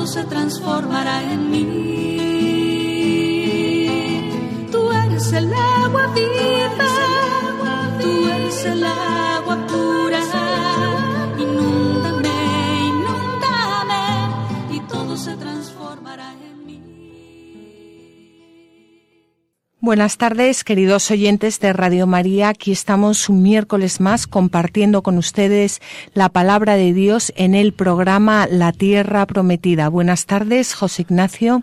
todo se transformará en mí. eres el agua viva, tú eres el agua Buenas tardes, queridos oyentes de Radio María. Aquí estamos un miércoles más compartiendo con ustedes la palabra de Dios en el programa La Tierra Prometida. Buenas tardes, José Ignacio.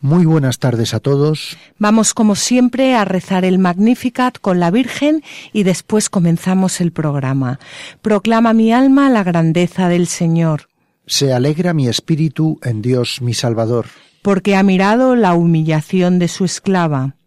Muy buenas tardes a todos. Vamos como siempre a rezar el Magnificat con la Virgen y después comenzamos el programa. Proclama mi alma la grandeza del Señor. Se alegra mi espíritu en Dios mi Salvador. Porque ha mirado la humillación de su esclava.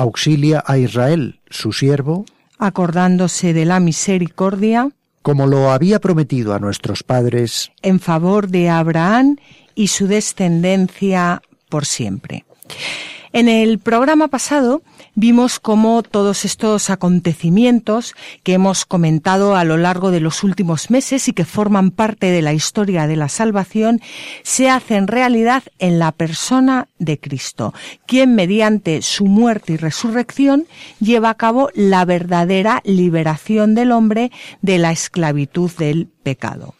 Auxilia a Israel, su siervo. Acordándose de la misericordia. Como lo había prometido a nuestros padres. En favor de Abraham y su descendencia por siempre. En el programa pasado vimos cómo todos estos acontecimientos que hemos comentado a lo largo de los últimos meses y que forman parte de la historia de la salvación se hacen realidad en la persona de Cristo, quien mediante su muerte y resurrección lleva a cabo la verdadera liberación del hombre de la esclavitud del pecado.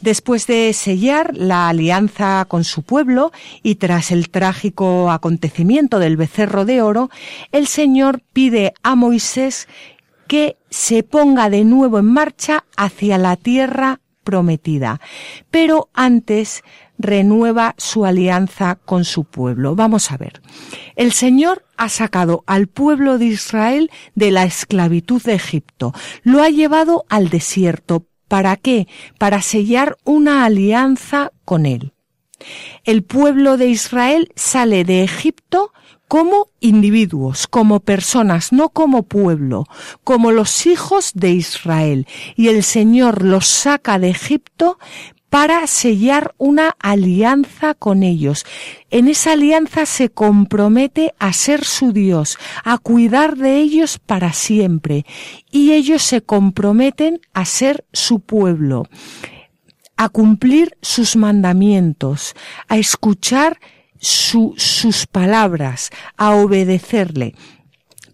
Después de sellar la alianza con su pueblo y tras el trágico acontecimiento del becerro de oro, el Señor pide a Moisés que se ponga de nuevo en marcha hacia la tierra prometida. Pero antes renueva su alianza con su pueblo. Vamos a ver. El Señor ha sacado al pueblo de Israel de la esclavitud de Egipto, lo ha llevado al desierto ¿Para qué? Para sellar una alianza con él. El pueblo de Israel sale de Egipto como individuos, como personas, no como pueblo, como los hijos de Israel. Y el Señor los saca de Egipto para sellar una alianza con ellos. En esa alianza se compromete a ser su Dios, a cuidar de ellos para siempre, y ellos se comprometen a ser su pueblo, a cumplir sus mandamientos, a escuchar sus palabras, a obedecerle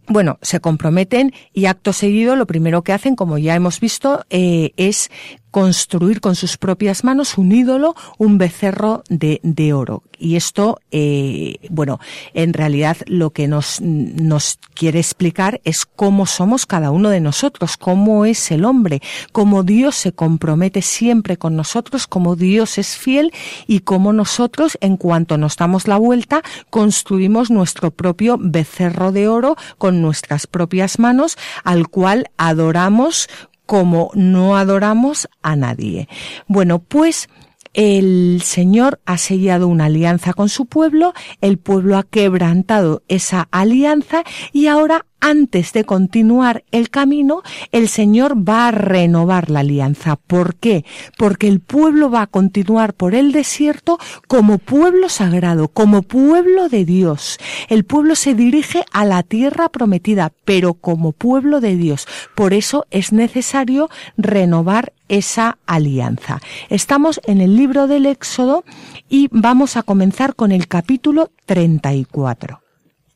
bueno, se comprometen y acto seguido lo primero que hacen, como ya hemos visto, eh, es construir con sus propias manos un ídolo, un becerro de, de oro. Y esto, eh, bueno, en realidad lo que nos, nos quiere explicar es cómo somos cada uno de nosotros, cómo es el hombre, cómo Dios se compromete siempre con nosotros, cómo Dios es fiel y cómo nosotros, en cuanto nos damos la vuelta, construimos nuestro propio becerro de oro con nuestras propias manos, al cual adoramos como no adoramos a nadie. Bueno, pues el Señor ha sellado una alianza con su pueblo, el pueblo ha quebrantado esa alianza y ahora antes de continuar el camino, el Señor va a renovar la alianza. ¿Por qué? Porque el pueblo va a continuar por el desierto como pueblo sagrado, como pueblo de Dios. El pueblo se dirige a la tierra prometida, pero como pueblo de Dios. Por eso es necesario renovar esa alianza. Estamos en el libro del Éxodo y vamos a comenzar con el capítulo 34.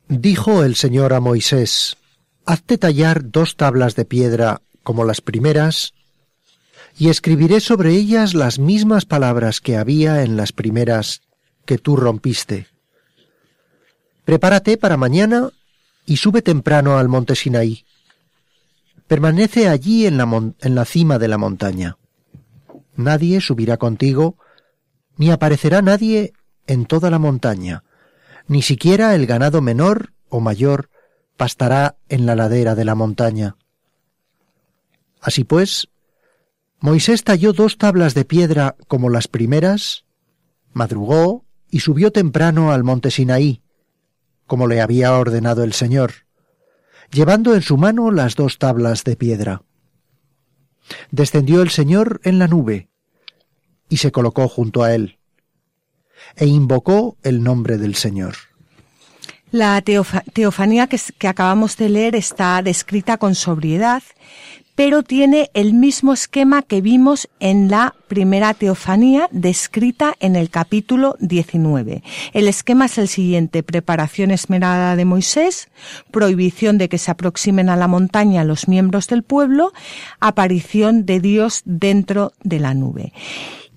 Dijo el Señor a Moisés, Hazte tallar dos tablas de piedra como las primeras, y escribiré sobre ellas las mismas palabras que había en las primeras, que tú rompiste. Prepárate para mañana y sube temprano al monte Sinaí. Permanece allí en la, en la cima de la montaña. Nadie subirá contigo, ni aparecerá nadie en toda la montaña, ni siquiera el ganado menor o mayor pastará en la ladera de la montaña. Así pues, Moisés talló dos tablas de piedra como las primeras, madrugó y subió temprano al monte Sinaí, como le había ordenado el Señor, llevando en su mano las dos tablas de piedra. Descendió el Señor en la nube y se colocó junto a él, e invocó el nombre del Señor. La teofanía que, que, acabamos de leer está descrita con sobriedad, pero tiene el mismo esquema que vimos en la primera teofanía descrita en el capítulo 19. El esquema es el siguiente, preparación esmerada de Moisés, prohibición de que se aproximen a la montaña los miembros del pueblo, aparición de Dios dentro de la nube.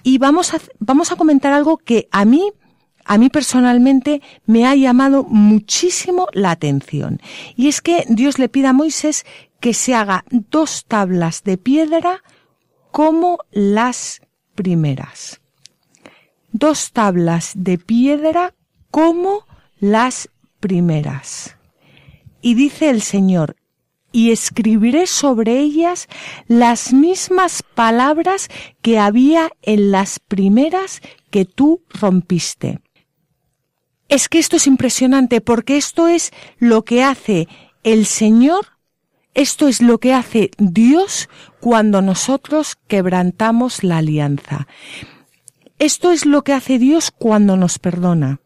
Y vamos a, vamos a comentar algo que a mí a mí personalmente me ha llamado muchísimo la atención. Y es que Dios le pide a Moisés que se haga dos tablas de piedra como las primeras. Dos tablas de piedra como las primeras. Y dice el Señor, y escribiré sobre ellas las mismas palabras que había en las primeras que tú rompiste. Es que esto es impresionante porque esto es lo que hace el Señor esto es lo que hace Dios cuando nosotros quebrantamos la alianza. Esto es lo que hace Dios cuando nos perdona.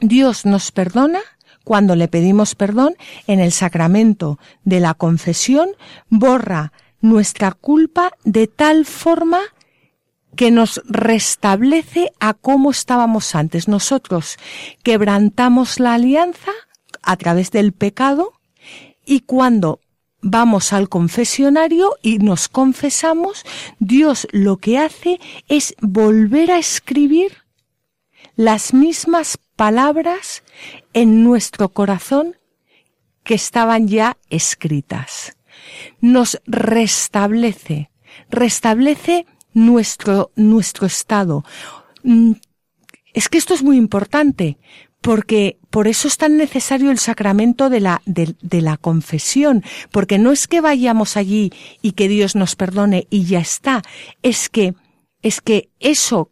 Dios nos perdona cuando le pedimos perdón en el sacramento de la confesión, borra nuestra culpa de tal forma que nos restablece a cómo estábamos antes. Nosotros quebrantamos la alianza a través del pecado y cuando vamos al confesionario y nos confesamos, Dios lo que hace es volver a escribir las mismas palabras en nuestro corazón que estaban ya escritas. Nos restablece, restablece nuestro, nuestro estado. Mm, es que esto es muy importante, porque por eso es tan necesario el sacramento de la, de, la confesión, porque no es que vayamos allí y que Dios nos perdone y ya está, es que, es que eso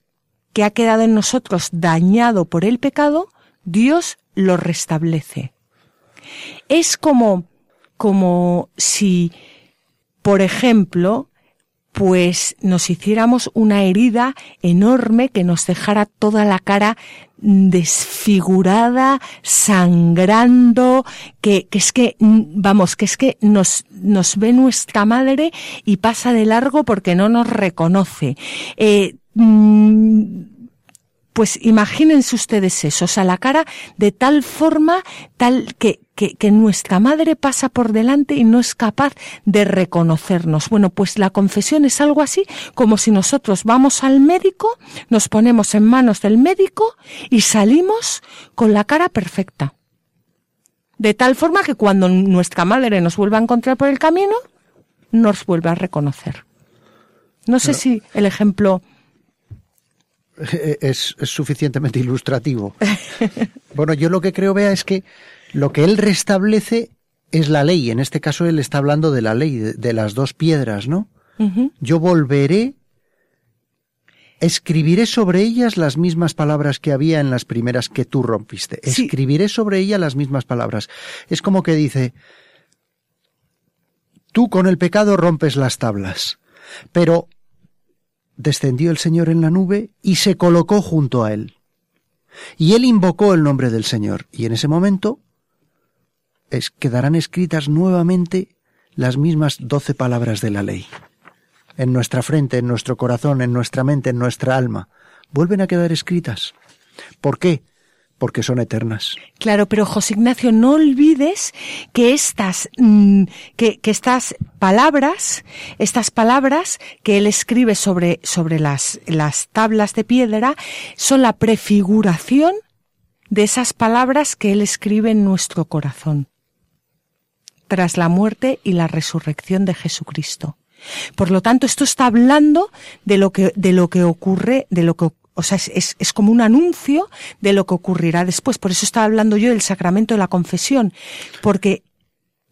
que ha quedado en nosotros dañado por el pecado, Dios lo restablece. Es como, como si, por ejemplo, pues nos hiciéramos una herida enorme que nos dejara toda la cara desfigurada, sangrando, que, que, es que, vamos, que es que nos, nos ve nuestra madre y pasa de largo porque no nos reconoce. Eh, pues imagínense ustedes eso, o sea, la cara de tal forma, tal que, que, que, nuestra madre pasa por delante y no es capaz de reconocernos. Bueno, pues la confesión es algo así como si nosotros vamos al médico, nos ponemos en manos del médico y salimos con la cara perfecta. De tal forma que cuando nuestra madre nos vuelva a encontrar por el camino, nos vuelve a reconocer. No sé si el ejemplo es, suficientemente ilustrativo. bueno, yo lo que creo, vea, es que lo que él restablece es la ley. En este caso él está hablando de la ley, de, las dos piedras, ¿no? Yo volveré, escribiré sobre ellas las mismas palabras que había en las primeras que tú rompiste. Escribiré sobre ellas las mismas palabras. Es como que dice, tú con el pecado rompes las tablas, pero descendió el Señor en la nube y se colocó junto a él. Y él invocó el nombre del Señor, y en ese momento es, quedarán escritas nuevamente las mismas doce palabras de la ley. En nuestra frente, en nuestro corazón, en nuestra mente, en nuestra alma, vuelven a quedar escritas. ¿Por qué? Porque son eternas. Claro, pero José Ignacio, no olvides que estas, mm, que, estas palabras, estas palabras que él escribe sobre, sobre las, las tablas de piedra, son la prefiguración de esas palabras que él escribe en nuestro corazón tras la muerte y la resurrección de Jesucristo. Por lo tanto, esto está hablando de lo que, de lo que ocurre, de lo que o sea, es, es, como un anuncio de lo que ocurrirá después. Por eso estaba hablando yo del sacramento de la confesión, porque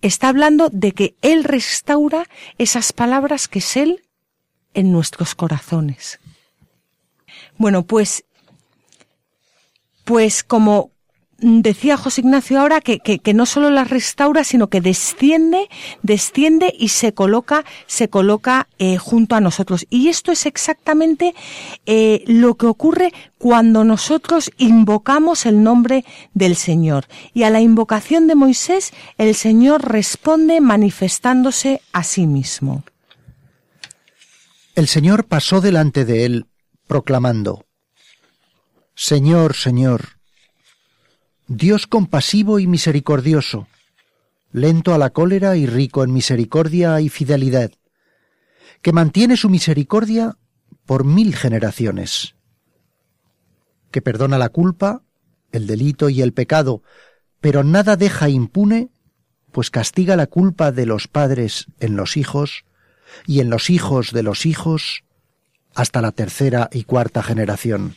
está hablando de que Él restaura esas palabras que es Él en nuestros corazones. Bueno, pues, pues como, decía José Ignacio ahora que, que, no solo las restaura, sino que desciende, desciende y se coloca, se coloca eh, junto a nosotros. Y esto es exactamente eh, lo que ocurre cuando nosotros invocamos el nombre del Señor. Y a la invocación de Moisés, el Señor responde manifestándose a sí mismo. El Señor pasó delante de él, proclamando, Señor, Señor, Dios compasivo y misericordioso, lento a la cólera y rico en misericordia y fidelidad, que mantiene su misericordia por mil generaciones, que perdona la culpa, el delito y el pecado, pero nada deja impune, pues castiga la culpa de los padres en los hijos y en los hijos de los hijos hasta la tercera y cuarta generación.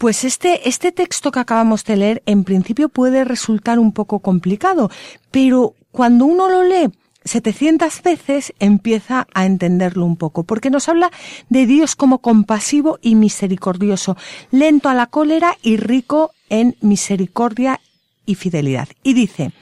Pues este, este texto que acabamos de leer en principio puede resultar un poco complicado, pero cuando uno lo lee 700 veces empieza a entenderlo un poco, porque nos habla de Dios como compasivo y misericordioso, lento a la cólera y rico en misericordia y fidelidad. Y dice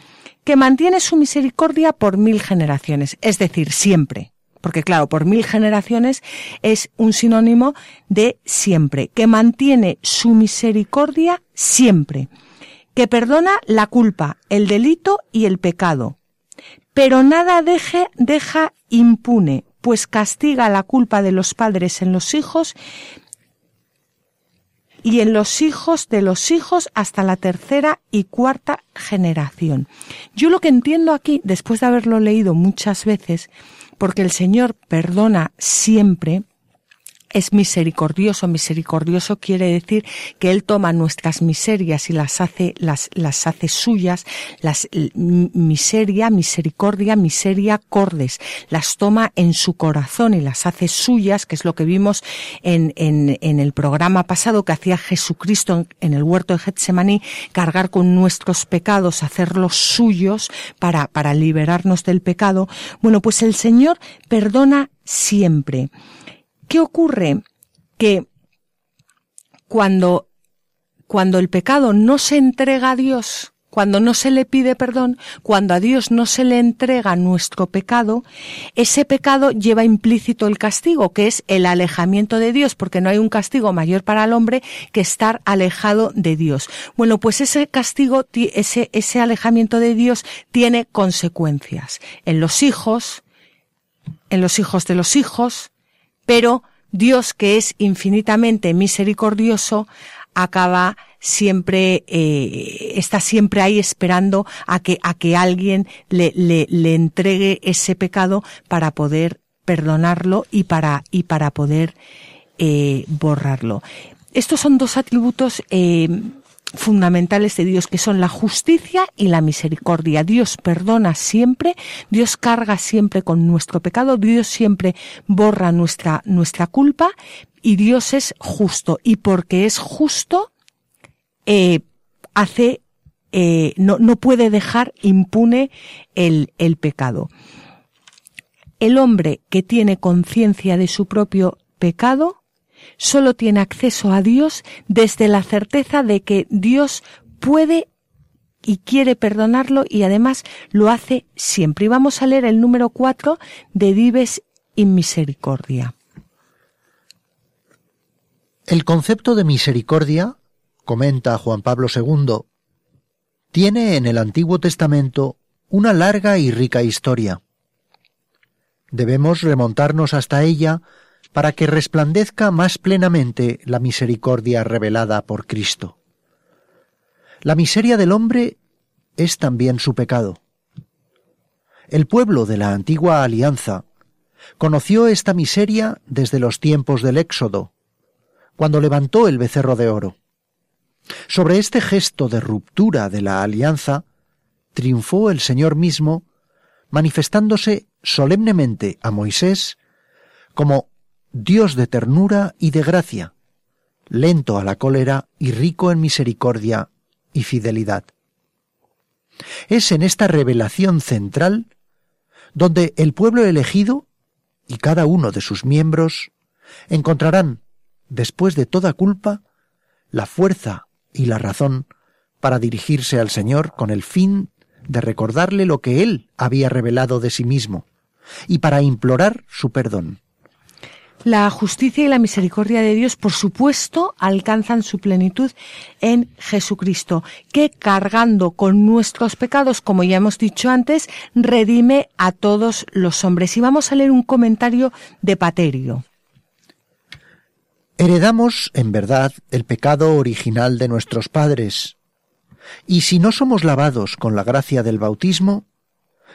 que mantiene su misericordia por mil generaciones, es decir, siempre porque claro, por mil generaciones es un sinónimo de siempre, que mantiene su misericordia siempre, que perdona la culpa, el delito y el pecado, pero nada deje, deja impune, pues castiga la culpa de los padres en los hijos y en los hijos de los hijos hasta la tercera y cuarta generación. Yo lo que entiendo aquí, después de haberlo leído muchas veces, porque el Señor perdona siempre, es misericordioso. Misericordioso quiere decir que Él toma nuestras miserias y las hace, las, las hace suyas, las miseria, misericordia, miseria, cordes, las toma en su corazón y las hace suyas, que es lo que vimos en, en, en el programa pasado que hacía Jesucristo en, el huerto de Getsemaní, cargar con nuestros pecados, hacerlos suyos para, para liberarnos del pecado. Bueno, pues el Señor perdona siempre. ¿Qué ocurre? Que cuando, cuando el pecado no se entrega a Dios, cuando no se le pide perdón, cuando a Dios no se le entrega nuestro pecado, ese pecado lleva implícito el castigo, que es el alejamiento de Dios, porque no hay un castigo mayor para el hombre que estar alejado de Dios. Bueno, pues ese castigo, ese, ese alejamiento de Dios tiene consecuencias en los hijos, en los hijos de los hijos, pero Dios, que es infinitamente misericordioso, acaba siempre eh, está siempre ahí esperando a que a que alguien le, le, le entregue ese pecado para poder perdonarlo y para y para poder eh, borrarlo. Estos son dos atributos eh, fundamentales de Dios, que son la justicia y la misericordia. Dios perdona siempre, Dios carga siempre con nuestro pecado, Dios siempre borra nuestra, nuestra culpa y Dios es justo. Y porque es justo, eh, hace, eh, no, no puede dejar impune el, el pecado. El hombre que tiene conciencia de su propio pecado solo tiene acceso a Dios desde la certeza de que Dios puede y quiere perdonarlo y además lo hace siempre. Y vamos a leer el número cuatro de Dives in Misericordia. El concepto de misericordia, comenta Juan Pablo II, tiene en el Antiguo Testamento una larga y rica historia. Debemos remontarnos hasta ella para que resplandezca más plenamente la misericordia revelada por Cristo. La miseria del hombre es también su pecado. El pueblo de la antigua alianza conoció esta miseria desde los tiempos del Éxodo, cuando levantó el becerro de oro. Sobre este gesto de ruptura de la alianza, triunfó el Señor mismo, manifestándose solemnemente a Moisés como Dios de ternura y de gracia, lento a la cólera y rico en misericordia y fidelidad. Es en esta revelación central donde el pueblo elegido y cada uno de sus miembros encontrarán, después de toda culpa, la fuerza y la razón para dirigirse al Señor con el fin de recordarle lo que Él había revelado de sí mismo y para implorar su perdón. La justicia y la misericordia de Dios, por supuesto, alcanzan su plenitud en Jesucristo, que cargando con nuestros pecados, como ya hemos dicho antes, redime a todos los hombres. Y vamos a leer un comentario de Paterio. Heredamos, en verdad, el pecado original de nuestros padres, y si no somos lavados con la gracia del bautismo,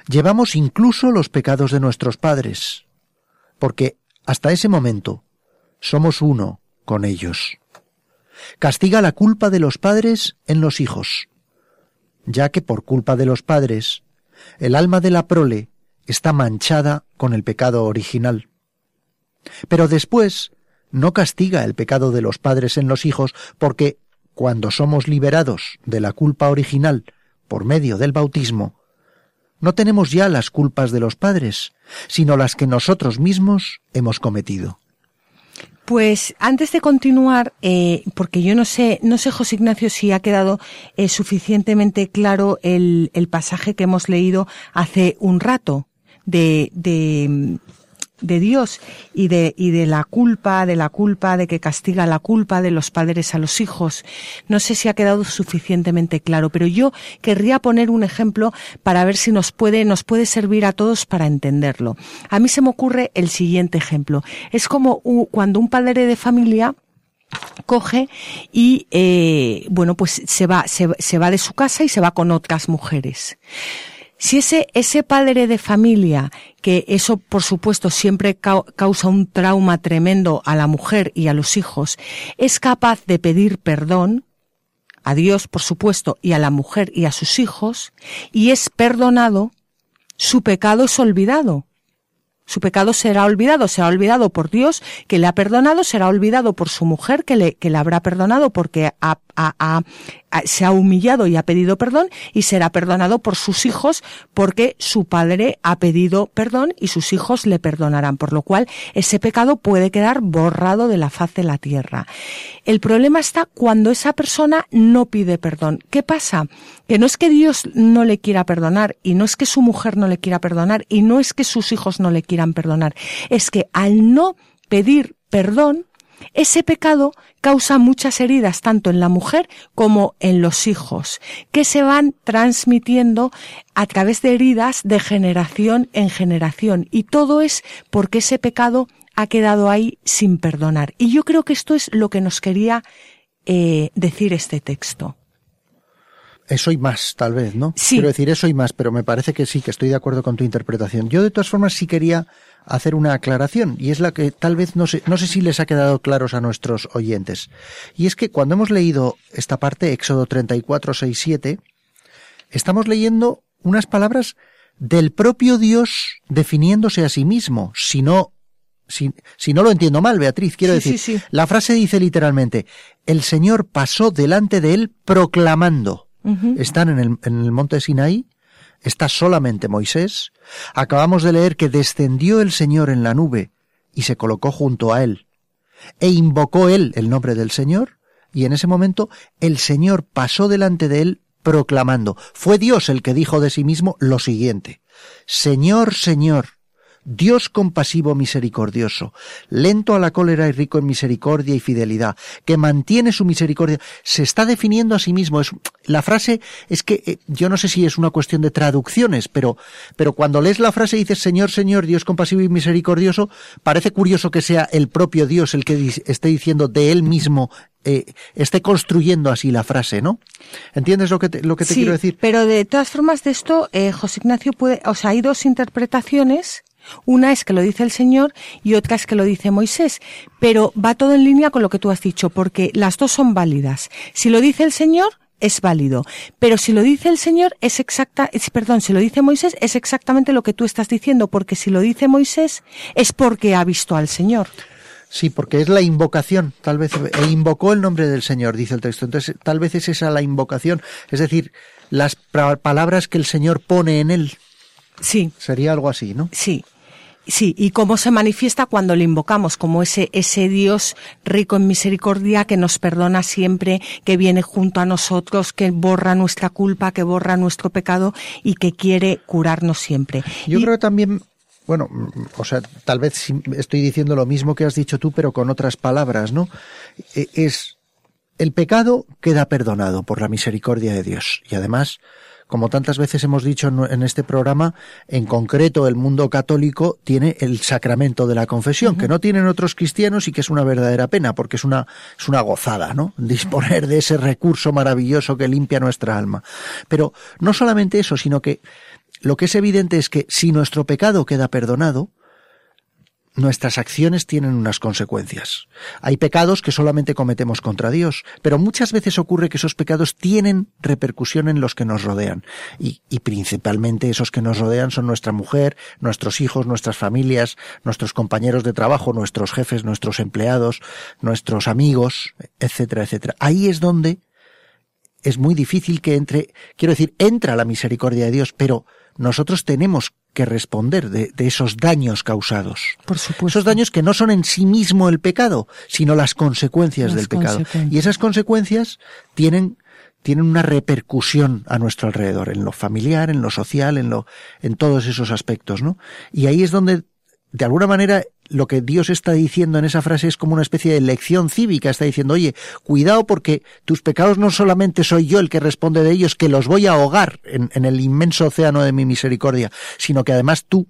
llevamos incluso los pecados de nuestros padres, porque hasta ese momento somos uno con ellos. Castiga la culpa de los padres en los hijos, ya que por culpa de los padres, el alma de la prole está manchada con el pecado original. Pero después no castiga el pecado de los padres en los hijos porque cuando somos liberados de la culpa original por medio del bautismo, no tenemos ya las culpas de los padres, sino las que nosotros mismos hemos cometido. Pues antes de continuar, eh, porque yo no sé, no sé José Ignacio si ha quedado eh, suficientemente claro el, el, pasaje que hemos leído hace un rato de, de de Dios y de, y de la culpa, de la culpa, de que castiga la culpa de los padres a los hijos. No sé si ha quedado suficientemente claro, pero yo querría poner un ejemplo para ver si nos puede, nos puede servir a todos para entenderlo. A mí se me ocurre el siguiente ejemplo. Es como cuando un padre de familia coge y eh, bueno pues se va se, se va de su casa y se va con otras mujeres si ese, ese padre de familia, que eso por supuesto siempre causa un trauma tremendo a la mujer y a los hijos, es capaz de pedir perdón, a Dios por supuesto, y a la mujer y a sus hijos, y es perdonado, su pecado es olvidado. Su pecado será olvidado, será olvidado por Dios que le ha perdonado, será olvidado por su mujer que le, que le habrá perdonado porque se ha humillado y ha pedido perdón y será perdonado por sus hijos porque su padre ha pedido perdón y sus hijos le perdonarán, por lo cual ese pecado puede quedar borrado de la faz de la tierra. El problema está cuando esa persona no pide perdón. ¿Qué pasa? Que no es que Dios no le quiera perdonar y no es que su mujer no le quiera perdonar y no es que sus hijos no le quieran perdonar, es que al no pedir perdón, ese pecado causa muchas heridas tanto en la mujer como en los hijos, que se van transmitiendo a través de heridas de generación en generación. Y todo es porque ese pecado ha quedado ahí sin perdonar. Y yo creo que esto es lo que nos quería eh, decir este texto. Eso y más, tal vez, ¿no? Sí. Quiero decir eso y más, pero me parece que sí, que estoy de acuerdo con tu interpretación. Yo, de todas formas, sí quería hacer una aclaración, y es la que tal vez no sé, no sé si les ha quedado claros a nuestros oyentes. Y es que cuando hemos leído esta parte, Éxodo 34, 6, 7, estamos leyendo unas palabras del propio Dios definiéndose a sí mismo, si no si, si, no lo entiendo mal, Beatriz, quiero sí, decir, sí, sí. la frase dice literalmente, el Señor pasó delante de él proclamando. Están en el, en el monte Sinaí, está solamente Moisés. Acabamos de leer que descendió el Señor en la nube y se colocó junto a él. E invocó él el nombre del Señor, y en ese momento el Señor pasó delante de él proclamando. Fue Dios el que dijo de sí mismo lo siguiente. Señor, Señor, Dios compasivo misericordioso, lento a la cólera y rico en misericordia y fidelidad, que mantiene su misericordia, se está definiendo a sí mismo. Es, la frase es que eh, yo no sé si es una cuestión de traducciones, pero, pero cuando lees la frase y dices Señor, Señor, Dios compasivo y misericordioso, parece curioso que sea el propio Dios el que esté diciendo de él mismo eh, esté construyendo así la frase, ¿no? ¿Entiendes lo que te, lo que te quiero decir? Pero de todas formas de esto, eh, José Ignacio puede, o sea, hay dos interpretaciones. Una es que lo dice el Señor y otra es que lo dice Moisés. Pero va todo en línea con lo que tú has dicho, porque las dos son válidas. Si lo dice el Señor, es válido. Pero si lo dice el Señor, es exacta, es, perdón, si lo dice Moisés, es exactamente lo que tú estás diciendo, porque si lo dice Moisés, es porque ha visto al Señor. Sí, porque es la invocación, tal vez, e invocó el nombre del Señor, dice el texto. Entonces, tal vez es esa la invocación, es decir, las palabras que el Señor pone en él. Sí. Sería algo así, ¿no? Sí. Sí, y cómo se manifiesta cuando le invocamos, como ese, ese Dios rico en misericordia que nos perdona siempre, que viene junto a nosotros, que borra nuestra culpa, que borra nuestro pecado y que quiere curarnos siempre. Yo creo también bueno, o sea, tal vez estoy diciendo lo mismo que has dicho tú, pero con otras palabras, ¿no? E, es el pecado queda perdonado por la misericordia de Dios. Y además, como tantas veces hemos dicho en este programa, en concreto el mundo católico tiene el sacramento de la confesión, que no tienen otros cristianos y que es una verdadera pena, porque es una, es una gozada, ¿no? Disponer de ese recurso maravilloso que limpia nuestra alma. Pero no solamente eso, sino que lo que es evidente es que si nuestro pecado queda perdonado, nuestras acciones tienen unas consecuencias. Hay pecados que solamente cometemos contra Dios, pero muchas veces ocurre que esos pecados tienen repercusión en los que nos rodean. Y, principalmente esos que nos rodean son nuestra mujer, nuestros hijos, nuestras familias, nuestros compañeros de trabajo, nuestros jefes, nuestros empleados, nuestros amigos, etcétera, etcétera. Ahí es donde es muy difícil que entre, quiero decir, entra la misericordia de Dios, pero nosotros tenemos que responder de, esos daños causados. Por supuesto. Esos daños que no son en sí mismo el pecado, sino las consecuencias del pecado. Y esas consecuencias tienen tienen una repercusión a nuestro alrededor, en lo familiar, en lo social, en lo, en todos esos aspectos, ¿no? Y ahí es donde, de alguna manera, lo que Dios está diciendo en esa frase es como una especie de lección cívica. Está diciendo, oye, cuidado porque tus pecados no solamente soy yo el que responde de ellos, que los voy a ahogar en, el inmenso océano de mi misericordia, sino que además tú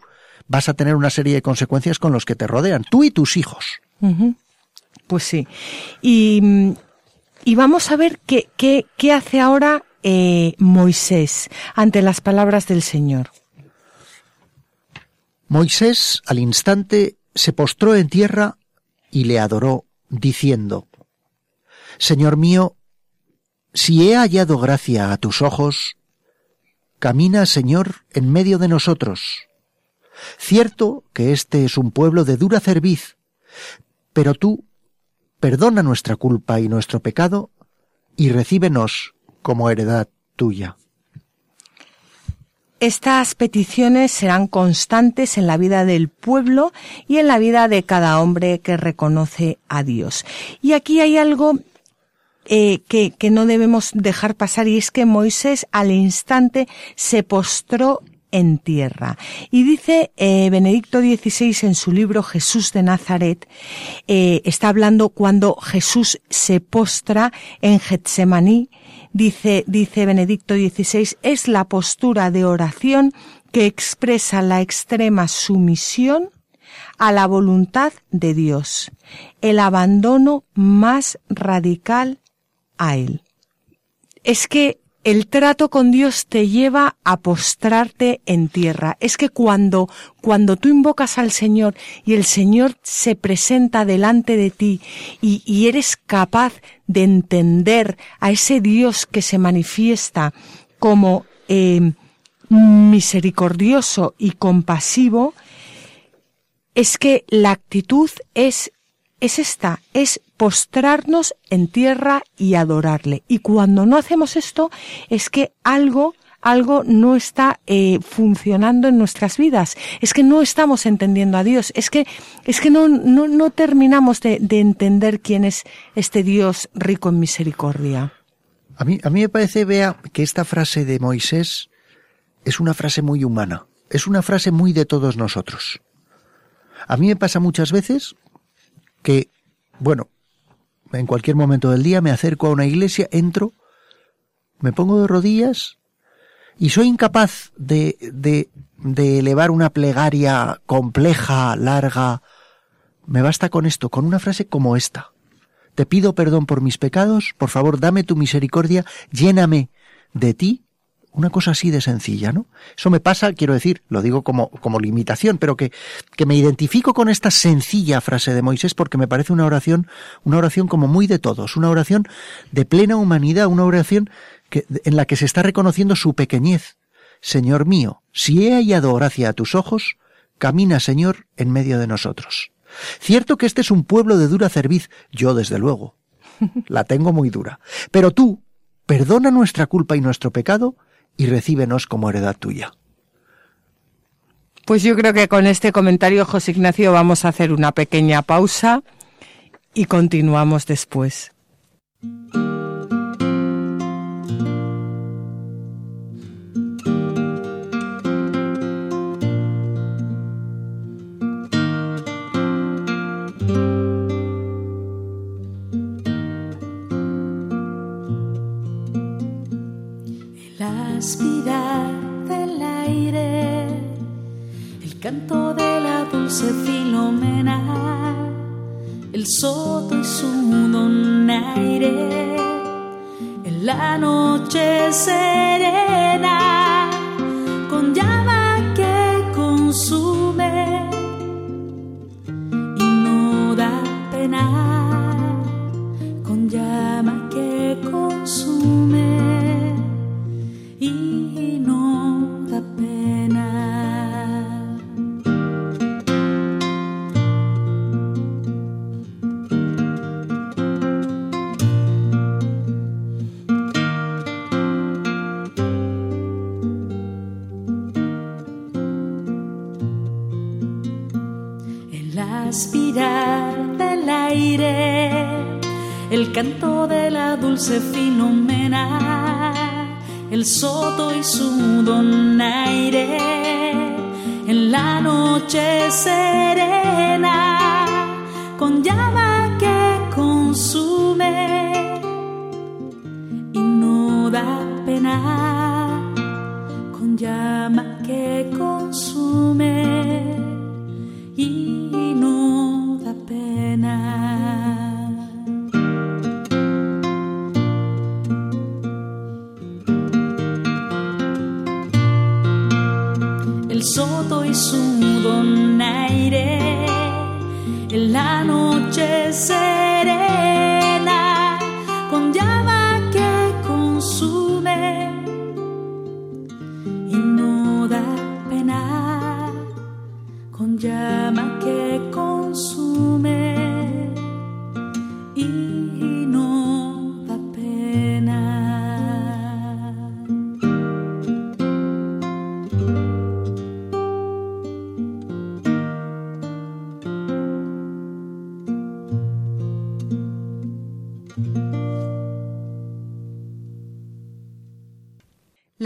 vas a tener una serie de consecuencias con los que te rodean, tú y tus hijos. Pues sí. Y, vamos a ver qué, qué, hace ahora eh, Moisés ante las palabras del Señor. Moisés al instante se postró en tierra y le adoró, diciendo, Señor mío, si he hallado gracia a tus ojos, camina, Señor, en medio de nosotros. Cierto que este es un pueblo de dura cerviz, pero tú perdona nuestra culpa y nuestro pecado y recíbenos como heredad tuya. Estas peticiones serán constantes en la vida del pueblo y en la vida de cada hombre que reconoce a Dios. Y aquí hay algo eh, que, no debemos dejar pasar y es que Moisés al instante se postró en tierra. Y dice eh, Benedicto XVI en su libro Jesús de Nazaret, eh, está hablando cuando Jesús se postra en Getsemaní dice, dice Benedicto XVI, es la postura de oración que expresa la extrema sumisión a la voluntad de Dios, el abandono más radical a Él. Es que el trato con Dios te lleva a postrarte en tierra. Es que cuando, cuando tú invocas al Señor y el Señor se presenta delante de ti y, eres capaz de entender a ese Dios que se manifiesta como eh, misericordioso y compasivo, es que la actitud es es esta, es postrarnos en tierra y adorarle. Y cuando no hacemos esto, es que algo algo no está eh, funcionando en nuestras vidas. Es que no estamos entendiendo a Dios. Es que, es que no, no, no terminamos de, de, entender quién es este Dios rico en misericordia. A mí, a mí me parece, vea, que esta frase de Moisés es una frase muy humana. Es una frase muy de todos nosotros. A mí me pasa muchas veces que, bueno, en cualquier momento del día me acerco a una iglesia, entro, me pongo de rodillas y soy incapaz de, de, de elevar una plegaria compleja, larga. Me basta con esto, con una frase como esta. Te pido perdón por mis pecados, por favor dame tu misericordia, lléname de ti una cosa así de sencilla, ¿no? Eso me pasa, quiero decir, lo digo como, como limitación, pero que, que me identifico con esta sencilla frase de Moisés porque me parece una oración, una oración como muy de todos, una oración de plena humanidad, una oración que, en la que se está reconociendo su pequeñez. Señor mío, si he hallado gracia a tus ojos, camina, Señor, en medio de nosotros. Cierto que este es un pueblo de dura cerviz, yo desde luego. La tengo muy dura. Pero tú, perdona nuestra culpa y nuestro pecado, y recíbenos como heredad tuya. Pues yo creo que con este comentario, José Ignacio, vamos a hacer una pequeña pausa y continuamos después. Canto de la dulce filomena, el soto y su donaire, en la noche serena, el canto de la dulce filomena, el soto y su donaire, en la noche serena, con llama que consume y no da pena, con llama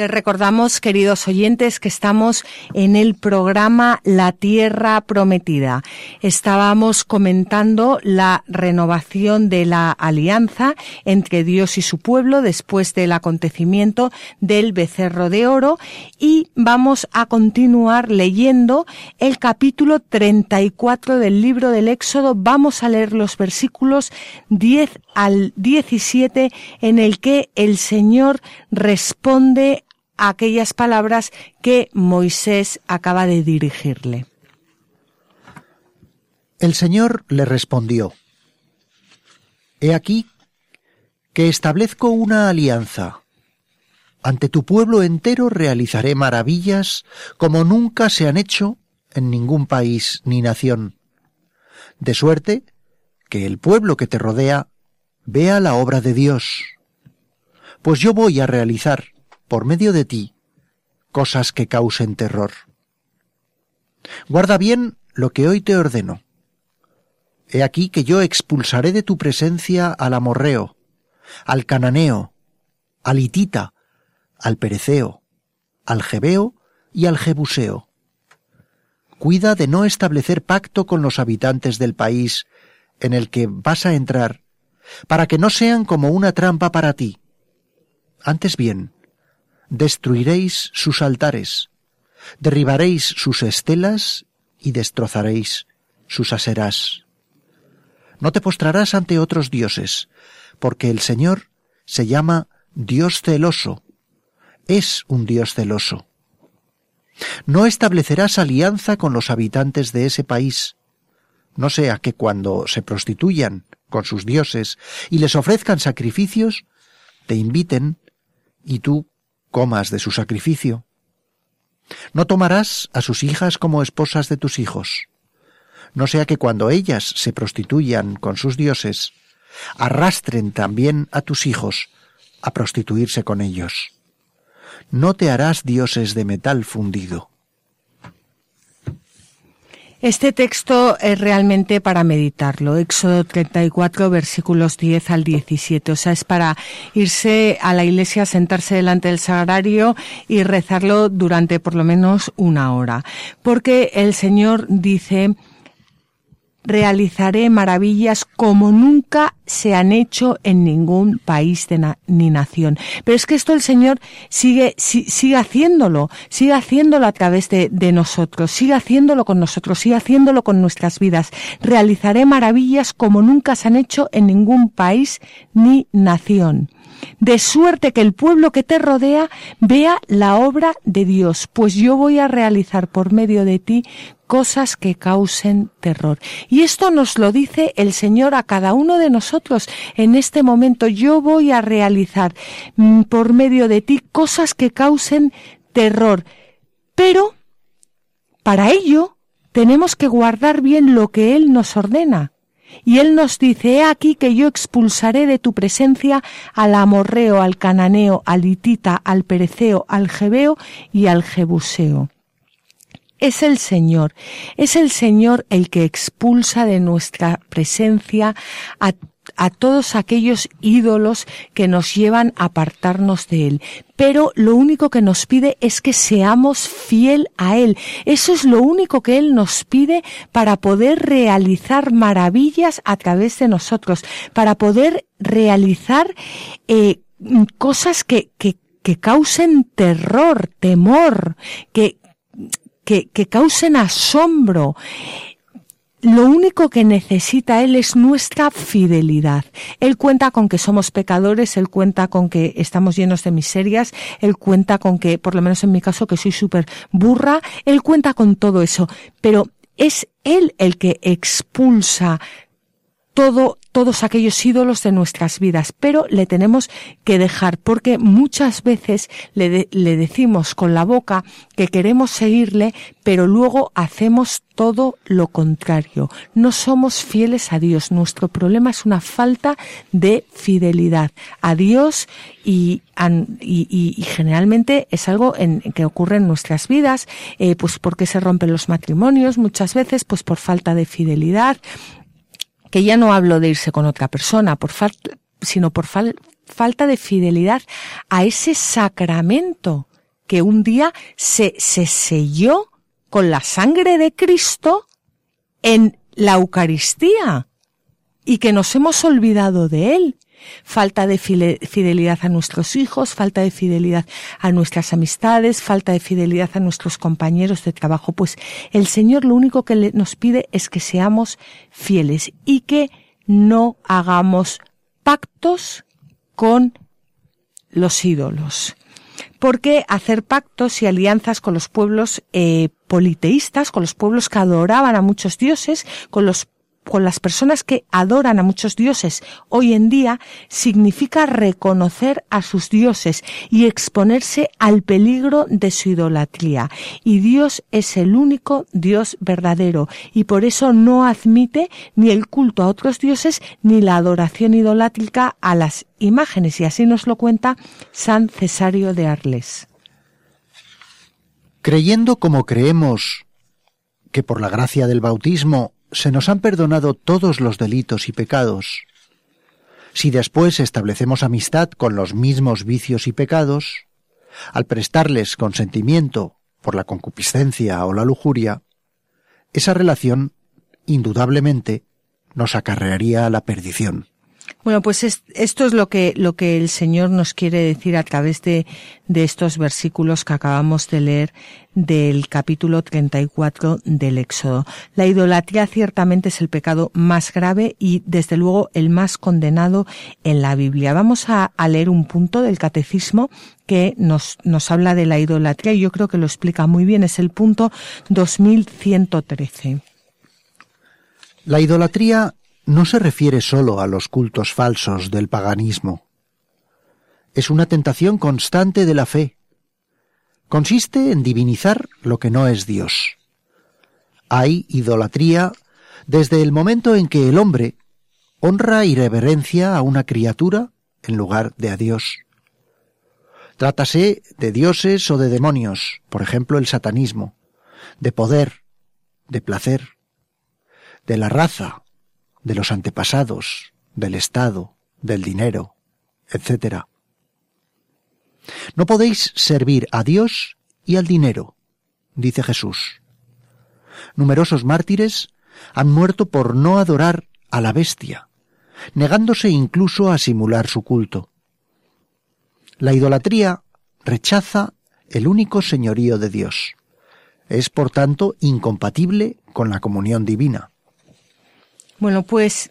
Recordamos, queridos oyentes, que estamos en el programa La Tierra Prometida. Estábamos comentando la renovación de la alianza entre Dios y su pueblo después del acontecimiento del becerro de oro y vamos a continuar leyendo el capítulo 34 del libro del Éxodo. Vamos a leer los versículos 10 al 17 en el que el Señor responde aquellas palabras que Moisés acaba de dirigirle. El Señor le respondió, He aquí que establezco una alianza. Ante tu pueblo entero realizaré maravillas como nunca se han hecho en ningún país ni nación. De suerte que el pueblo que te rodea vea la obra de Dios. Pues yo voy a realizar por medio de ti, cosas que causen terror. Guarda bien lo que hoy te ordeno. He aquí que yo expulsaré de tu presencia al amorreo, al cananeo, al hitita, al pereceo, al jebeo y al jebuseo. cuida de no establecer pacto con los habitantes del país en el que vas a entrar, para que no sean como una trampa para ti. Antes bien, destruiréis sus altares, derribaréis sus estelas y destrozaréis sus aserás. No te postrarás ante otros dioses, porque el Señor se llama Dios celoso, es un Dios celoso. No establecerás alianza con los habitantes de ese país, no sea que cuando se prostituyan con sus dioses y les ofrezcan sacrificios, te inviten y tú de su sacrificio. No tomarás a sus hijas como esposas de tus hijos, no sea que cuando ellas se prostituyan con sus dioses, arrastren también a tus hijos a prostituirse con ellos. No te harás dioses de metal fundido. Este texto es realmente para meditarlo. Éxodo 34, versículos 10 al 17. O sea, es para irse a la iglesia, sentarse delante del sagrario y rezarlo durante por lo menos una hora. Porque el Señor dice, realizaré maravillas como nunca se han hecho en ningún país ni nación. Pero es que esto el Señor sigue, sigue haciéndolo, sigue haciéndolo a través de, de nosotros, sigue haciéndolo con nosotros, sigue haciéndolo con nuestras vidas. Realizaré maravillas como nunca se han hecho en ningún país ni nación de suerte que el pueblo que te rodea vea la obra de Dios, pues yo voy a realizar por medio de ti cosas que causen terror. Y esto nos lo dice el Señor a cada uno de nosotros en este momento. Yo voy a realizar mm, por medio de ti cosas que causen terror. Pero, para ello, tenemos que guardar bien lo que Él nos ordena. Y Él nos dice, he aquí que yo expulsaré de tu presencia al amorreo, al cananeo, al hitita, al pereceo, al jebeo y al jebuseo. Es el Señor, es el Señor el que expulsa de nuestra presencia a todos aquellos ídolos que nos llevan a apartarnos de Él. Pero lo único que nos pide es que seamos fiel a Él. Eso es lo único que Él nos pide para poder realizar maravillas a través de nosotros, para poder realizar eh, cosas que, que, que causen terror, temor, que, que, que causen asombro lo único que necesita Él es nuestra fidelidad. Él cuenta con que somos pecadores, Él cuenta con que estamos llenos de miserias, Él cuenta con que, por lo menos en mi caso, que soy súper burra, Él cuenta con todo eso, pero es Él el que expulsa todo, todos aquellos ídolos de nuestras vidas, pero le tenemos que dejar porque muchas veces le, le decimos con la boca que queremos seguirle, pero luego hacemos todo lo contrario. No somos fieles a Dios. Nuestro problema es una falta de fidelidad a Dios y, y, y generalmente es algo en, que ocurre en nuestras vidas, eh, pues porque se rompen los matrimonios muchas veces, pues por falta de fidelidad, que ya no hablo de irse con otra persona, por sino por falta de fidelidad a ese sacramento que un día se, se selló con la sangre de Cristo en la Eucaristía y que nos hemos olvidado de él falta de fidelidad a nuestros hijos, falta de fidelidad a nuestras amistades, falta de fidelidad a nuestros compañeros de trabajo. Pues el Señor lo único que nos pide es que seamos fieles y que no hagamos pactos con los ídolos. Porque hacer pactos y alianzas con los pueblos eh, politeístas, con los pueblos que adoraban a muchos dioses, con los con las personas que adoran a muchos dioses hoy en día significa reconocer a sus dioses y exponerse al peligro de su idolatría. Y Dios es el único Dios verdadero y por eso no admite ni el culto a otros dioses ni la adoración idolátrica a las imágenes y así nos lo cuenta San Cesario de Arles. Creyendo como creemos que por la gracia del bautismo se nos han perdonado todos los delitos y pecados. Si después establecemos amistad con los mismos vicios y pecados, al prestarles consentimiento por la concupiscencia o la lujuria, esa relación, indudablemente, nos acarrearía a la perdición. Bueno, pues esto es lo que, lo que el Señor nos quiere decir a través de, de estos versículos que acabamos de leer del capítulo 34 del Éxodo. La idolatría ciertamente es el pecado más grave y desde luego el más condenado en la Biblia. Vamos a, a leer un punto del catecismo que nos, nos habla de la idolatría y yo creo que lo explica muy bien. Es el punto 2113. La idolatría no se refiere solo a los cultos falsos del paganismo. Es una tentación constante de la fe. Consiste en divinizar lo que no es Dios. Hay idolatría desde el momento en que el hombre honra y reverencia a una criatura en lugar de a Dios. Trátase de dioses o de demonios, por ejemplo el satanismo, de poder, de placer, de la raza, de los antepasados, del Estado, del dinero, etc. No podéis servir a Dios y al dinero, dice Jesús. Numerosos mártires han muerto por no adorar a la bestia, negándose incluso a simular su culto. La idolatría rechaza el único señorío de Dios. Es, por tanto, incompatible con la comunión divina. Bueno, pues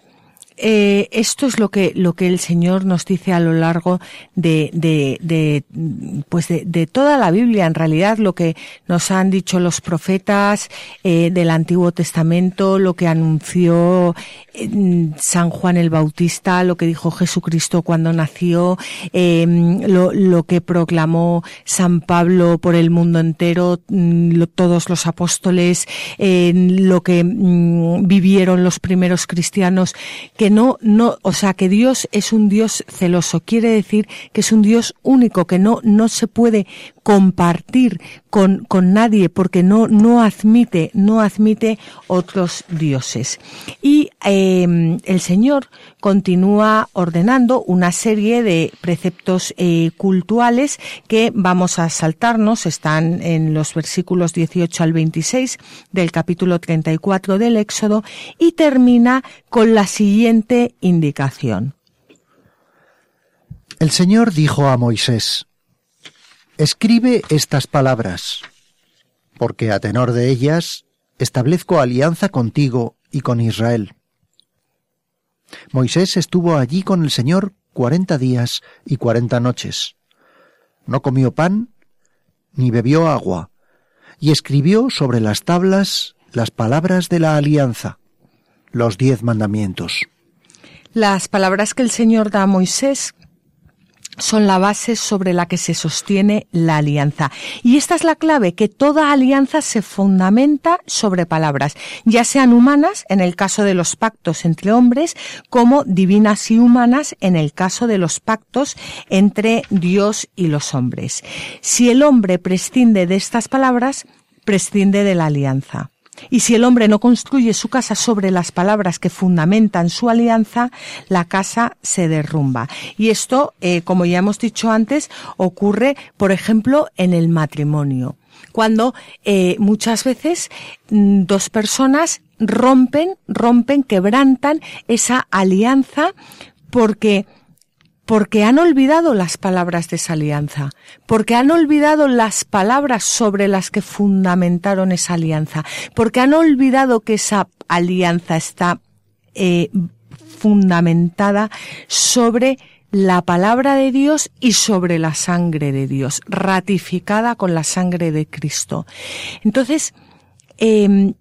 eh, esto es lo que lo que el Señor nos dice a lo largo de, de, de pues de, de, toda la Biblia en realidad lo que nos han dicho los profetas eh, del Antiguo Testamento lo que anunció eh, San Juan el Bautista lo que dijo Jesucristo cuando nació em, lo, lo, que proclamó San Pablo por el mundo entero mm, todos los apóstoles lo que mm, vivieron los primeros cristianos que no, no, o sea, que Dios es un Dios celoso. Quiere decir que es un Dios único, que no, no se puede compartir con, con nadie porque no, no admite, no admite otros dioses. Y eh, el Señor continúa ordenando una serie de preceptos eh, cultuales que vamos a saltarnos, están en los versículos 18 al 26 del capítulo 34 del Éxodo y termina con la siguiente indicación. El Señor dijo a Moisés, Escribe estas palabras, porque a tenor de ellas establezco alianza contigo y con Israel. Moisés estuvo allí con el Señor cuarenta días y cuarenta noches. No comió pan ni bebió agua, y escribió sobre las tablas las palabras de la alianza, los diez mandamientos. Las palabras que el Señor da a Moisés son la base sobre la que se sostiene la alianza. Y esta es la clave, que toda alianza se fundamenta sobre palabras, ya sean humanas, en el caso de los pactos entre hombres, como divinas y humanas, en el caso de los pactos entre Dios y los hombres. Si el hombre prescinde de estas palabras, prescinde de la alianza. Y si el hombre no construye su casa sobre las palabras que fundamentan su alianza, la casa se derrumba. Y esto, eh, como ya hemos dicho antes, ocurre, por ejemplo, en el matrimonio. Cuando eh, muchas veces mm, dos personas rompen, rompen, quebrantan esa alianza porque porque han olvidado las palabras de esa alianza, porque han olvidado las palabras sobre las que fundamentaron esa alianza, porque han olvidado que esa alianza está eh, fundamentada sobre la palabra de Dios y sobre la sangre de Dios, ratificada con la sangre de Cristo. Entonces, eh,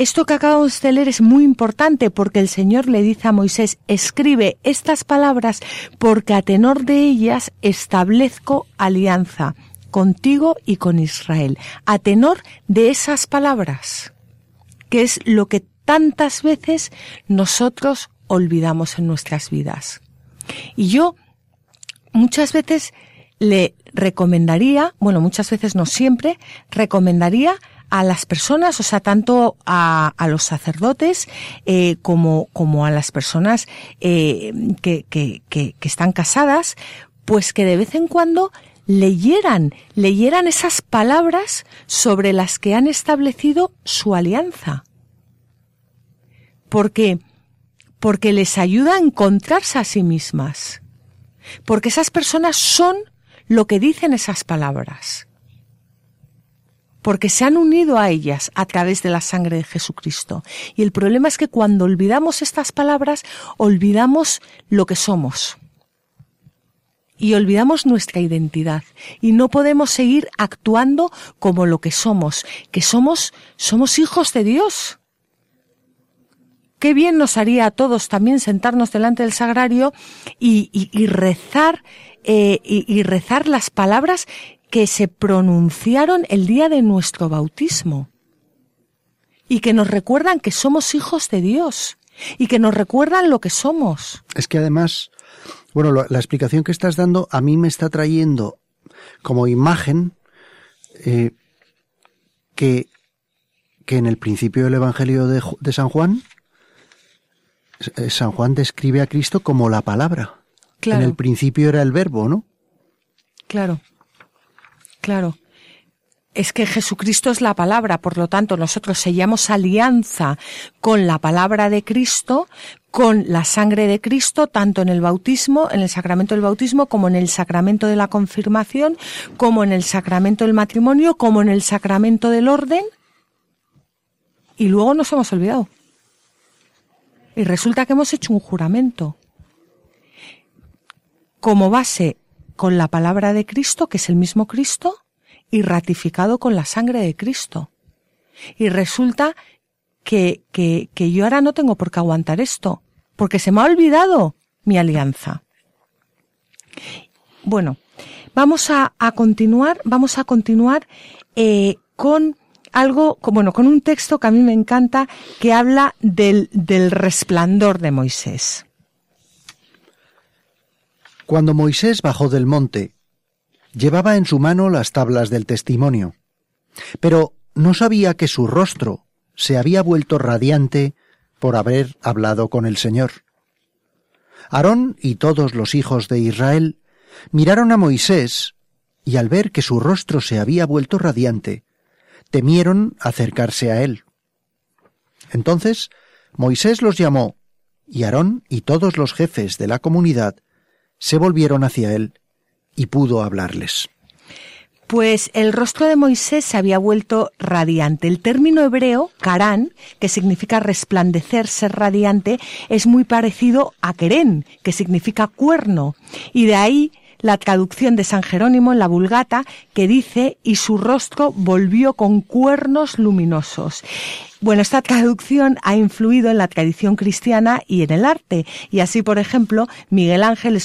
esto que acabamos de leer es muy importante porque el Señor le dice a Moisés, escribe estas palabras porque a tenor de ellas establezco alianza contigo y con Israel. A tenor de esas palabras, que es lo que tantas veces nosotros olvidamos en nuestras vidas. Y yo muchas veces le recomendaría, bueno, muchas veces no siempre, recomendaría a las personas, o sea, tanto a, a los sacerdotes eh, como, como a las personas eh, que, que, que, que están casadas, pues que de vez en cuando leyeran, leyeran esas palabras sobre las que han establecido su alianza. Porque, porque les ayuda a encontrarse a sí mismas. Porque esas personas son lo que dicen esas palabras. Porque se han unido a ellas a través de la sangre de Jesucristo. Y el problema es que cuando olvidamos estas palabras, olvidamos lo que somos y olvidamos nuestra identidad y no podemos seguir actuando como lo que somos, que somos somos hijos de Dios. Qué bien nos haría a todos también sentarnos delante del sagrario y, rezar eh, y rezar las palabras que se pronunciaron el día de nuestro bautismo y que nos recuerdan que somos hijos de Dios y que nos recuerdan lo que somos. Es que además bueno, la, explicación que estás dando a mí me está trayendo como imagen eh, que, que en el principio del Evangelio de, de San Juan, eh, San Juan describe a Cristo como la palabra. Claro. En el principio era el verbo, ¿no? Claro, claro es que Jesucristo es la palabra, por lo tanto nosotros sellamos alianza con la palabra de Cristo, con la sangre de Cristo, tanto en el bautismo, en el sacramento del bautismo, como en el sacramento de la confirmación, como en el sacramento del matrimonio, como en el sacramento del orden. Y luego nos hemos olvidado. Y resulta que hemos hecho un juramento. Como base con la palabra de Cristo, que es el mismo Cristo, y ratificado con la sangre de Cristo. Y resulta que, que, que yo ahora no tengo por qué aguantar esto, porque se me ha olvidado mi alianza. Bueno, vamos a, a continuar, vamos a continuar eh, con algo, bueno, con un texto que a mí me encanta, que habla del, del resplandor de Moisés. Cuando Moisés bajó del monte, Llevaba en su mano las tablas del testimonio, pero no sabía que su rostro se había vuelto radiante por haber hablado con el Señor. Aarón y todos los hijos de Israel miraron a Moisés y al ver que su rostro se había vuelto radiante, temieron acercarse a él. Entonces Moisés los llamó, y Aarón y todos los jefes de la comunidad se volvieron hacia él y pudo hablarles. Pues el rostro de Moisés se había vuelto radiante. El término hebreo, karán, que significa resplandecer, ser radiante, es muy parecido a querén, que significa cuerno. Y de ahí la traducción de San Jerónimo en la Vulgata, que dice, y su rostro volvió con cuernos luminosos. Bueno, esta traducción ha influido en la tradición cristiana y en el arte. Y así, por ejemplo, Miguel Ángel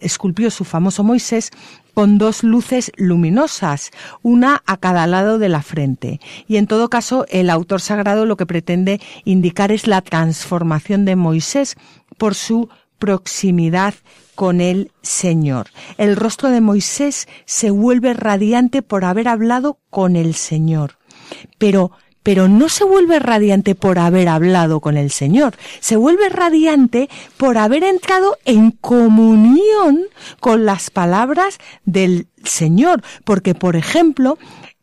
esculpió su famoso Moisés con dos luces luminosas, una a cada lado de la frente. Y en todo caso, el autor sagrado lo que pretende indicar es la transformación de Moisés por su proximidad con el Señor. El rostro de Moisés se vuelve radiante por haber hablado con el Señor. Pero pero no se vuelve radiante por haber hablado con el Señor, se vuelve radiante por haber entrado en comunión con las palabras del Señor, porque por ejemplo,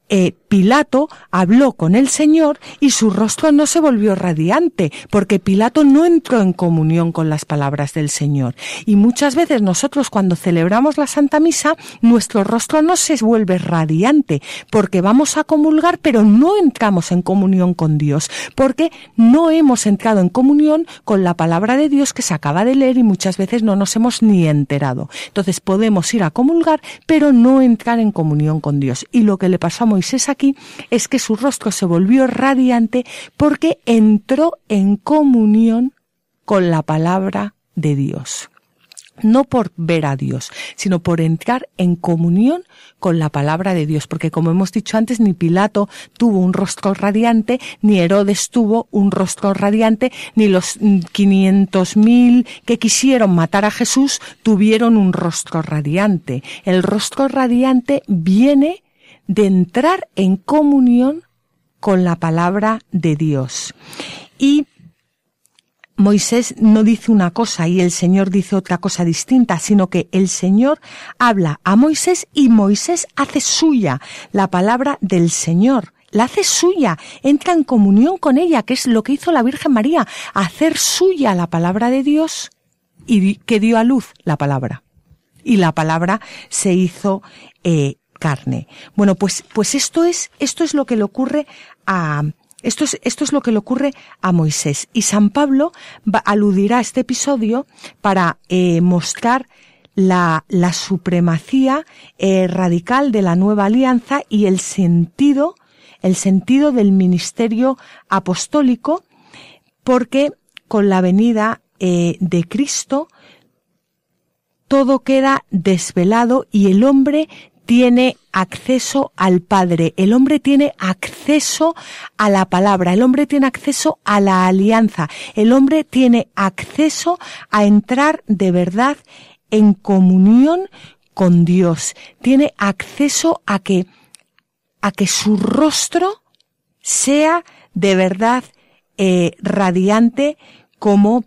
eh, Pilato habló con el Señor y su rostro no se volvió radiante, porque Pilato no entró en comunión con las palabras del Señor. Y muchas veces nosotros cuando celebramos la Santa Misa, nuestro rostro no se vuelve radiante, porque vamos a comulgar, pero no entramos en comunión con Dios, porque no hemos entrado en comunión con la palabra de Dios que se acaba de leer y muchas veces no nos hemos ni enterado. Entonces podemos ir a comulgar, pero no entrar en comunión con Dios. Y lo que le pasó a Moisés aquí es que su rostro se volvió radiante porque entró en comunión con la palabra de Dios. No por ver a Dios, sino por entrar en comunión con la palabra de Dios, porque como hemos dicho antes, ni Pilato tuvo un rostro radiante, ni Herodes tuvo un rostro radiante, ni los 500.000 que quisieron matar a Jesús tuvieron un rostro radiante. El rostro radiante viene de entrar en comunión con la palabra de Dios. Y Moisés no dice una cosa y el Señor dice otra cosa distinta, sino que el Señor habla a Moisés y Moisés hace suya la palabra del Señor. La hace suya, entra en comunión con ella, que es lo que hizo la Virgen María, hacer suya la palabra de Dios y que dio a luz la palabra. Y la palabra se hizo eh, Bueno, pues, pues esto es, esto es lo que le ocurre a, esto es, esto es lo que le ocurre a Moisés. Y San Pablo aludirá a este episodio para eh, mostrar la, la supremacía eh, radical de la nueva alianza y el sentido, el sentido del ministerio apostólico, porque con la venida eh, de Cristo todo queda desvelado y el hombre tiene acceso al Padre, el hombre tiene acceso a la palabra, el hombre tiene acceso a la alianza, el hombre tiene acceso a entrar de verdad en comunión con Dios, tiene acceso a que, a que su rostro sea de verdad eh, radiante como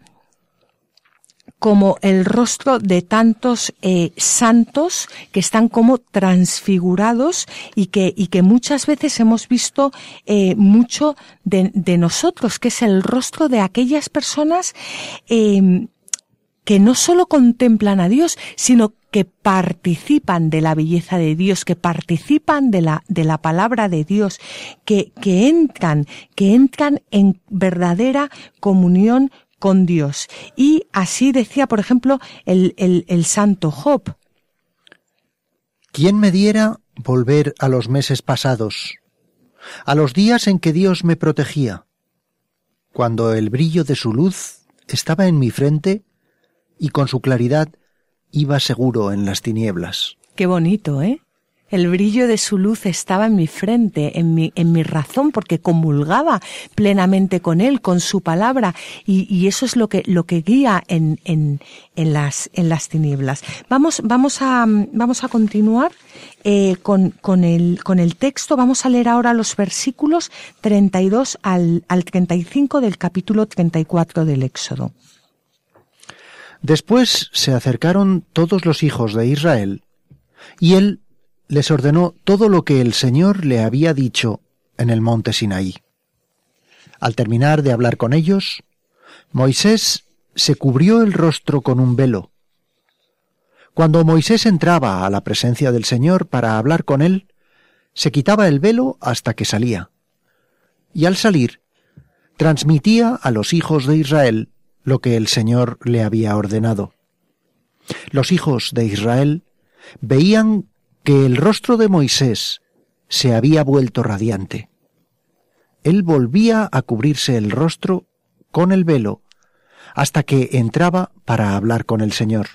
como el rostro de tantos eh, santos que están como transfigurados y que, y que muchas veces hemos visto eh, mucho de, de, nosotros, que es el rostro de aquellas personas eh, que no solo contemplan a Dios, sino que participan de la belleza de Dios, que participan de la, de la palabra de Dios, que, que entran, que entran en verdadera comunión con Dios. Y así decía, por ejemplo, el, el, el santo Job. ¿Quién me diera volver a los meses pasados, a los días en que Dios me protegía, cuando el brillo de su luz estaba en mi frente y con su claridad iba seguro en las tinieblas? Qué bonito, ¿eh? El brillo de su luz estaba en mi frente, en mi, en mi razón, porque comulgaba plenamente con él, con su palabra, y, y eso es lo que, lo que guía en, en, en, las, en las tinieblas. Vamos, vamos, a, vamos a continuar eh, con, con, el, con el texto. Vamos a leer ahora los versículos 32 al, al 35 del capítulo 34 del Éxodo. Después se acercaron todos los hijos de Israel, y él les ordenó todo lo que el Señor le había dicho en el monte Sinaí. Al terminar de hablar con ellos, Moisés se cubrió el rostro con un velo. Cuando Moisés entraba a la presencia del Señor para hablar con él, se quitaba el velo hasta que salía. Y al salir, transmitía a los hijos de Israel lo que el Señor le había ordenado. Los hijos de Israel veían que el rostro de Moisés se había vuelto radiante. Él volvía a cubrirse el rostro con el velo hasta que entraba para hablar con el Señor.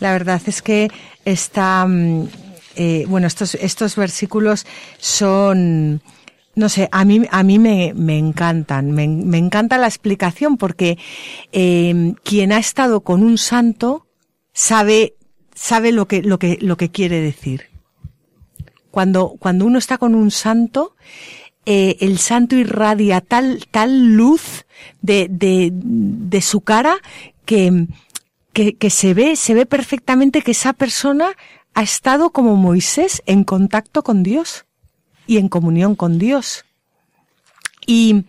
La verdad es que está, eh, bueno, estos, estos versículos son, no sé, a mí, a mí me, me encantan, me, me, encanta la explicación porque eh, quien ha estado con un santo sabe sabe lo que, lo que, lo que quiere decir. Cuando, cuando uno está con un santo, eh, el santo irradia tal, tal luz de, de, de su cara que, que, que se ve, se ve perfectamente que esa persona ha estado como Moisés en contacto con Dios y en comunión con Dios. Y,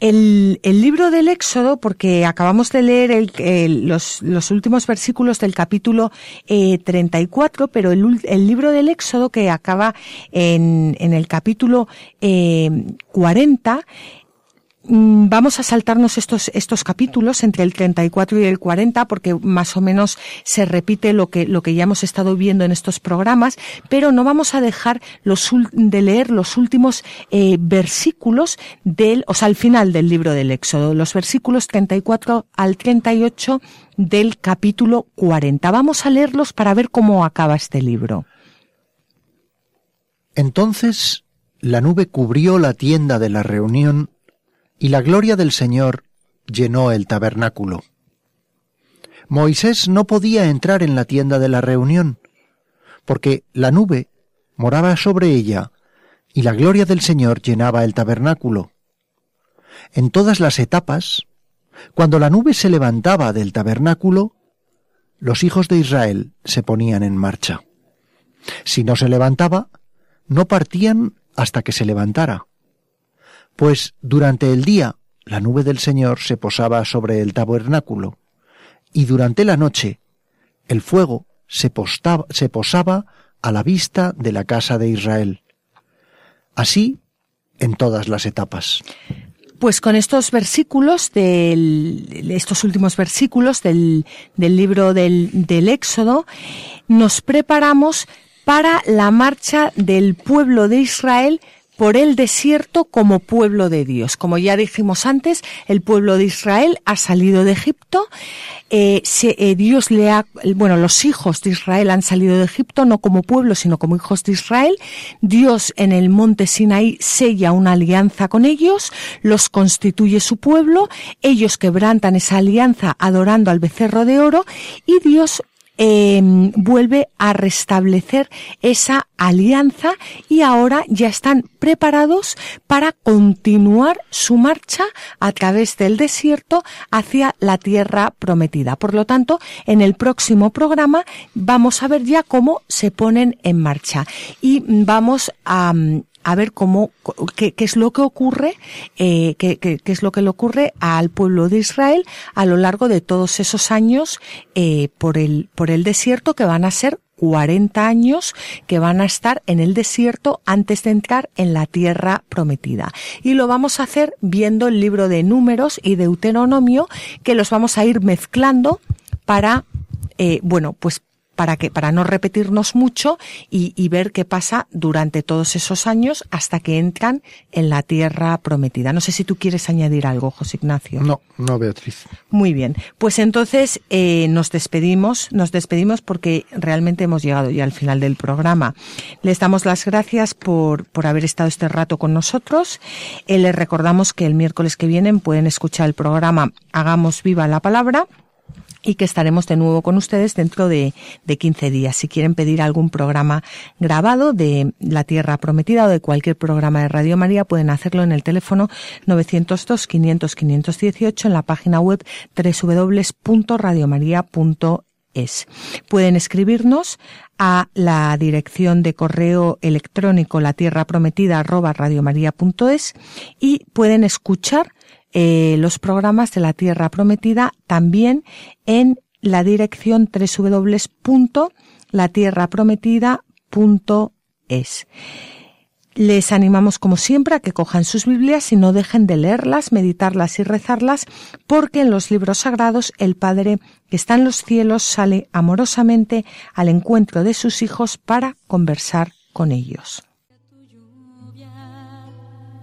el, el, libro del Éxodo, porque acabamos de leer los, los, últimos versículos del capítulo eh, 34, pero el, libro del Éxodo que acaba en, el capítulo eh, 40 Mm, vamos a saltarnos estos, estos capítulos entre el 34 y el 40 porque más o menos se repite lo que, lo que ya hemos estado viendo en estos programas, pero no vamos a dejar los, de leer los últimos eh, versículos del, o sea, al final del libro del Éxodo, los versículos 34 al 38 del capítulo 40. Vamos a leerlos para ver cómo acaba este libro. Entonces la nube cubrió la tienda de la reunión y la gloria del Señor llenó el tabernáculo. Moisés no podía entrar en la tienda de la reunión, porque la nube moraba sobre ella y la gloria del Señor llenaba el tabernáculo. En todas las etapas, Cuando la nube se levantaba del tabernáculo, los hijos de Israel se ponían en marcha. Si no se levantaba, no partían hasta que se levantara. Pues durante el día la nube del Señor se posaba sobre el tabernáculo, y durante la noche el fuego se, posaba a la vista de la casa de Israel. Así en todas las etapas. Pues con estos versículos, del, estos últimos versículos del, del libro del, del Éxodo, nos preparamos para la marcha del pueblo de Israel por el desierto como pueblo de Dios. Como ya dijimos antes, el pueblo de Israel ha salido de Egipto. Eh, eh, Dios le ha, bueno, los hijos de Israel han salido de Egipto no como pueblo, sino como hijos de Israel. Dios en el monte Sinaí sella una alianza con ellos, los constituye su pueblo, ellos quebrantan esa alianza adorando al becerro de oro y Dios Em, vuelve a restablecer esa alianza y ahora ya están preparados para continuar su marcha a través del desierto hacia la tierra prometida. Por lo tanto, en el próximo programa vamos a ver ya cómo se ponen en marcha y vamos a, a ver cómo, qué, es lo que ocurre, eh, qué, qué, es lo que le ocurre al pueblo de Israel a lo largo de todos esos años eh, por el, por el desierto que van a ser 40 años que van a estar en el desierto antes de entrar en la tierra prometida. Y lo vamos a hacer viendo el libro de números y Deuteronomio que los vamos a ir mezclando para eh, bueno, pues para que para no repetirnos mucho y, ver qué pasa durante todos esos años hasta que entran en la tierra prometida. No sé si tú quieres añadir algo, José Ignacio. No, no, Beatriz. Muy bien, pues entonces eh, nos despedimos, nos despedimos porque realmente hemos llegado ya al final del programa. Les damos las gracias por, por haber estado este rato con nosotros. Eh, les recordamos que el miércoles que viene pueden escuchar el programa Hagamos viva la palabra y que estaremos de nuevo con ustedes dentro de, de 15 días. Si quieren pedir algún programa grabado de La Tierra Prometida o de cualquier programa de Radio María, pueden hacerlo en el teléfono 902-500-518 en la página web www.radiomaria.es. Pueden escribirnos a la dirección de correo electrónico la tierra prometida y pueden escuchar eh, los programas de la Tierra Prometida también en la dirección www.latierraprometida.es. Les animamos como siempre a que cojan sus Biblias y no dejen de leerlas, meditarlas y rezarlas, porque en los libros sagrados el Padre que está en los cielos sale amorosamente al encuentro de sus hijos para conversar con ellos.